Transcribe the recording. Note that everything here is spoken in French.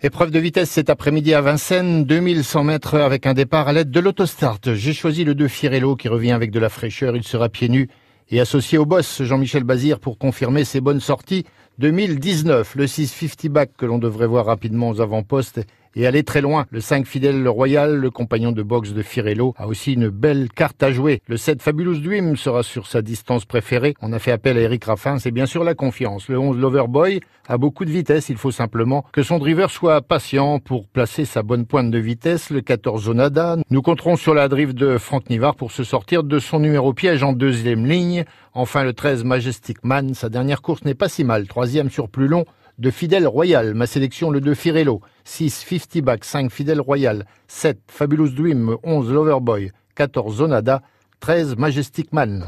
Épreuve de vitesse cet après-midi à Vincennes, 2100 mètres avec un départ à l'aide de l'autostart. J'ai choisi le 2 Firello qui revient avec de la fraîcheur, il sera pieds nus et associé au boss Jean-Michel Bazir pour confirmer ses bonnes sorties 2019. Le 650 back que l'on devrait voir rapidement aux avant-postes et aller très loin. Le 5 fidèle le Royal, le compagnon de boxe de Firello, a aussi une belle carte à jouer. Le 7 Fabulous Dream sera sur sa distance préférée. On a fait appel à Eric Raffin, c'est bien sûr la confiance. Le 11 Loverboy a beaucoup de vitesse, il faut simplement que son driver soit patient pour placer sa bonne pointe de vitesse. Le 14 Zonada, nous compterons sur la drive de Franck Nivard pour se sortir de son numéro piège en deuxième ligne. Enfin le 13 Majestic Man, sa dernière course n'est pas si mal, sur plus long de Fidèle Royal, ma sélection le 2 Firello, 6 50 back, 5 Fidèle Royal, 7 Fabulous Dream, 11 Loverboy, 14 Zonada, 13 Majestic Man.